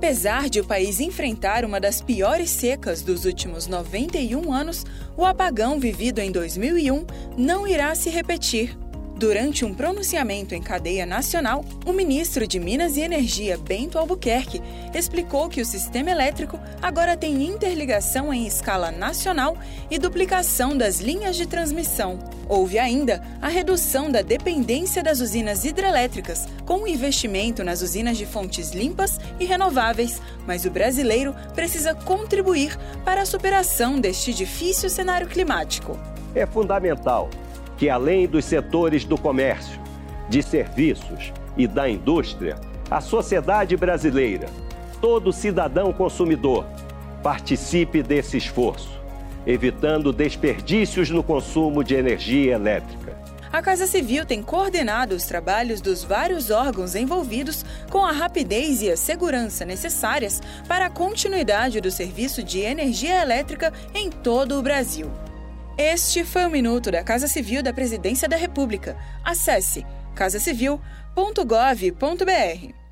Apesar de o país enfrentar uma das piores secas dos últimos 91 anos, o apagão vivido em 2001 não irá se repetir. Durante um pronunciamento em cadeia nacional, o ministro de Minas e Energia, Bento Albuquerque, explicou que o sistema elétrico agora tem interligação em escala nacional e duplicação das linhas de transmissão. Houve ainda a redução da dependência das usinas hidrelétricas, com o investimento nas usinas de fontes limpas e renováveis, mas o brasileiro precisa contribuir para a superação deste difícil cenário climático. É fundamental que, além dos setores do comércio, de serviços e da indústria, a sociedade brasileira, todo cidadão consumidor, participe desse esforço, evitando desperdícios no consumo de energia elétrica. A Casa Civil tem coordenado os trabalhos dos vários órgãos envolvidos com a rapidez e a segurança necessárias para a continuidade do serviço de energia elétrica em todo o Brasil. Este foi o Minuto da Casa Civil da Presidência da República. Acesse casacivil.gov.br.